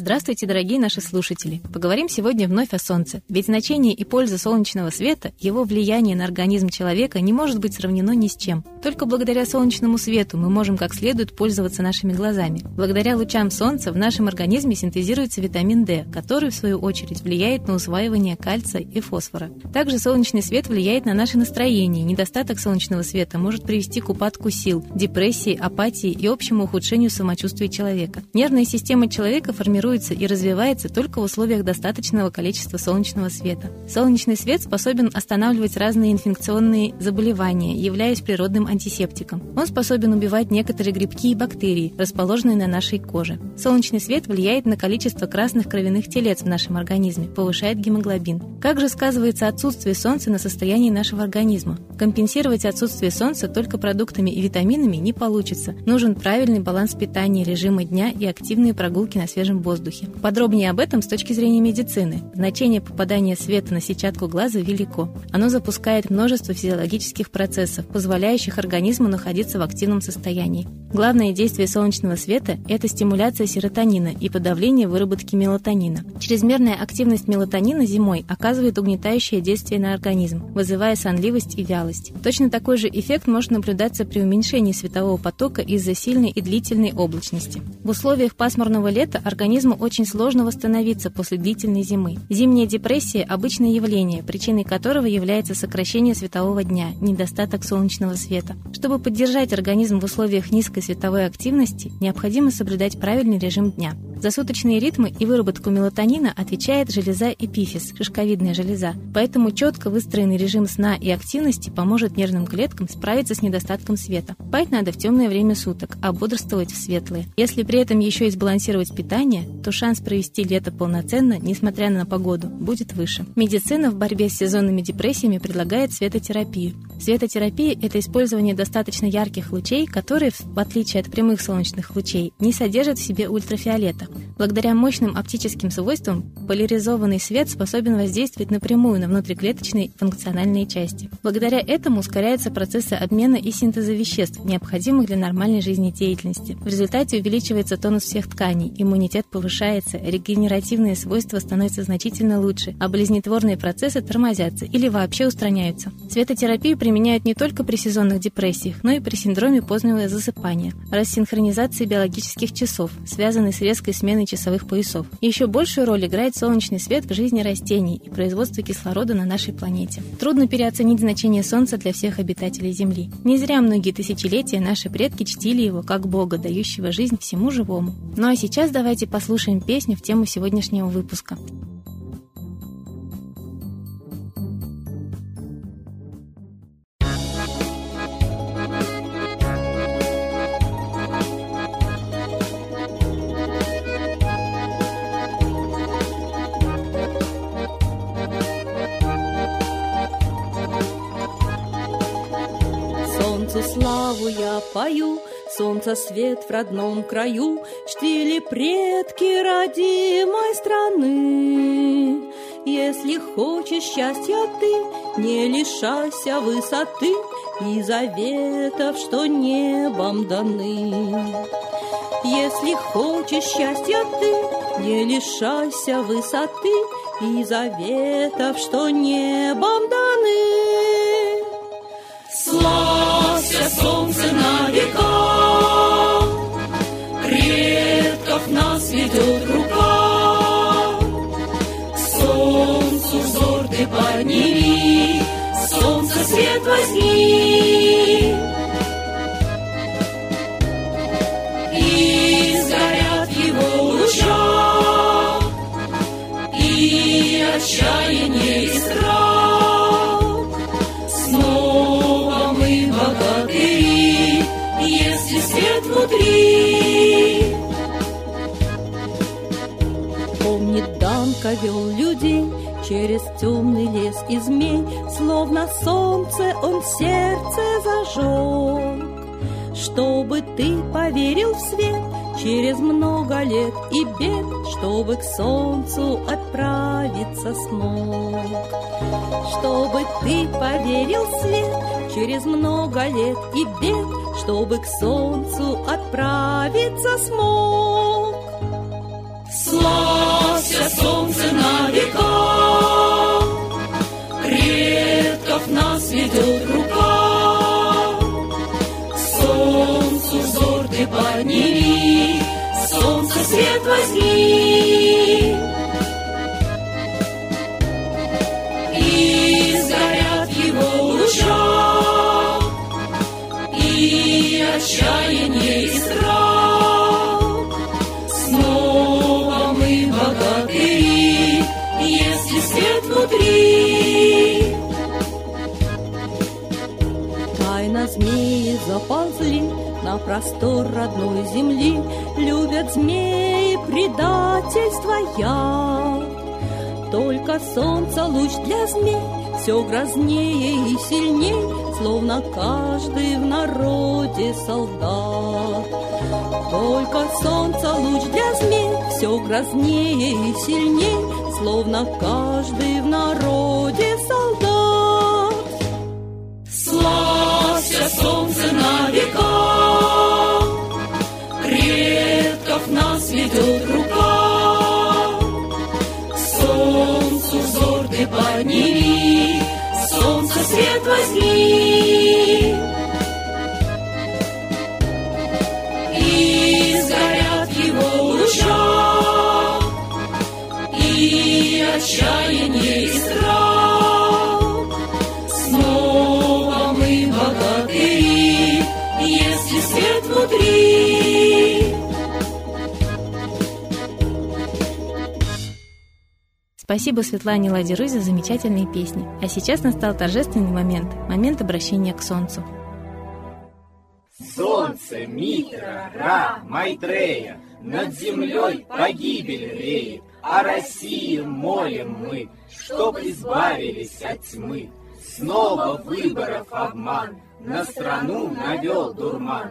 Здравствуйте, дорогие наши слушатели! Поговорим сегодня вновь о Солнце. Ведь значение и польза солнечного света, его влияние на организм человека не может быть сравнено ни с чем. Только благодаря солнечному свету мы можем как следует пользоваться нашими глазами. Благодаря лучам Солнца в нашем организме синтезируется витамин D, который, в свою очередь, влияет на усваивание кальция и фосфора. Также солнечный свет влияет на наше настроение. Недостаток солнечного света может привести к упадку сил, депрессии, апатии и общему ухудшению самочувствия человека. Нервная система человека формируется формируется и развивается только в условиях достаточного количества солнечного света. Солнечный свет способен останавливать разные инфекционные заболевания, являясь природным антисептиком. Он способен убивать некоторые грибки и бактерии, расположенные на нашей коже. Солнечный свет влияет на количество красных кровяных телец в нашем организме, повышает гемоглобин. Как же сказывается отсутствие солнца на состоянии нашего организма? Компенсировать отсутствие солнца только продуктами и витаминами не получится. Нужен правильный баланс питания, режима дня и активные прогулки на свежем воздухе воздухе. Подробнее об этом с точки зрения медицины. Значение попадания света на сетчатку глаза велико. Оно запускает множество физиологических процессов, позволяющих организму находиться в активном состоянии. Главное действие солнечного света – это стимуляция серотонина и подавление выработки мелатонина. Чрезмерная активность мелатонина зимой оказывает угнетающее действие на организм, вызывая сонливость и вялость. Точно такой же эффект может наблюдаться при уменьшении светового потока из-за сильной и длительной облачности. В условиях пасмурного лета организм организму очень сложно восстановиться после длительной зимы. Зимняя депрессия – обычное явление, причиной которого является сокращение светового дня, недостаток солнечного света. Чтобы поддержать организм в условиях низкой световой активности, необходимо соблюдать правильный режим дня. За суточные ритмы и выработку мелатонина отвечает железа эпифиз, шишковидная железа. Поэтому четко выстроенный режим сна и активности поможет нервным клеткам справиться с недостатком света. Спать надо в темное время суток, а бодрствовать в светлые. Если при этом еще и сбалансировать питание, то шанс провести лето полноценно, несмотря на погоду, будет выше. Медицина в борьбе с сезонными депрессиями предлагает светотерапию. Светотерапия – это использование достаточно ярких лучей, которые, в отличие от прямых солнечных лучей, не содержат в себе ультрафиолета. Благодаря мощным оптическим свойствам поляризованный свет способен воздействовать напрямую на внутриклеточные функциональные части. Благодаря этому ускоряются процессы обмена и синтеза веществ, необходимых для нормальной жизнедеятельности. В результате увеличивается тонус всех тканей, иммунитет повышается, регенеративные свойства становятся значительно лучше, а болезнетворные процессы тормозятся или вообще устраняются. Светотерапию применяют не только при сезонных депрессиях, но и при синдроме позднего засыпания, рассинхронизации биологических часов, связанной с резкой смены часовых поясов. еще большую роль играет солнечный свет в жизни растений и производстве кислорода на нашей планете. Трудно переоценить значение Солнца для всех обитателей Земли. Не зря многие тысячелетия наши предки чтили его как Бога, дающего жизнь всему живому. Ну а сейчас давайте послушаем песню в тему сегодняшнего выпуска. Солнцу славу я пою, Солнца свет в родном краю, Чтили предки родимой страны. Если хочешь счастья ты, Не лишайся высоты И заветов, что небом даны. Если хочешь счастья ты, Не лишайся высоты И заветов, что небом нас ведет рука. Солнцу взор ты подними, Солнце свет возьми. И сгорят его луча, И отчаяние и страх. свет внутри. Данка вел людей через темный лес и змей, Словно солнце он сердце зажег. Чтобы ты поверил в свет через много лет и бед, Чтобы к солнцу отправиться смог. Чтобы ты поверил в свет через много лет и бед, чтобы к солнцу отправиться смог. Славься, солнце на века, предков нас ведет рука. Солнцу взор ты подними, солнце свет возьми. И сгорят его луча, и отчаяние, и страх. Внутри. Тайна змеи заползли на простор родной земли, Любят змеи предательства я. Только солнце луч для змей все грознее и сильней, Словно каждый в народе солдат. Только солнце луч для змей все грознее и сильней, Словно каждый в народе солдат. Славься, солнце на века, предков нас ведет рука. Солнцу взор ты подними, солнце свет возьми. Спасибо Светлане Ладеры за замечательные песни. А сейчас настал торжественный момент, момент обращения к солнцу. Солнце, Митра, Ра, Майтрея, Над землей погибель реет, О России молим мы, Чтоб избавились от тьмы. Снова выборов обман, На страну навел дурман.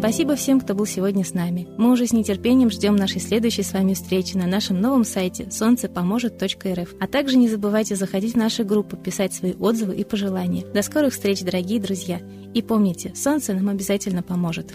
Спасибо всем, кто был сегодня с нами. Мы уже с нетерпением ждем нашей следующей с вами встречи на нашем новом сайте солнцепоможет.рф. А также не забывайте заходить в наши группы, писать свои отзывы и пожелания. До скорых встреч, дорогие друзья! И помните, солнце нам обязательно поможет.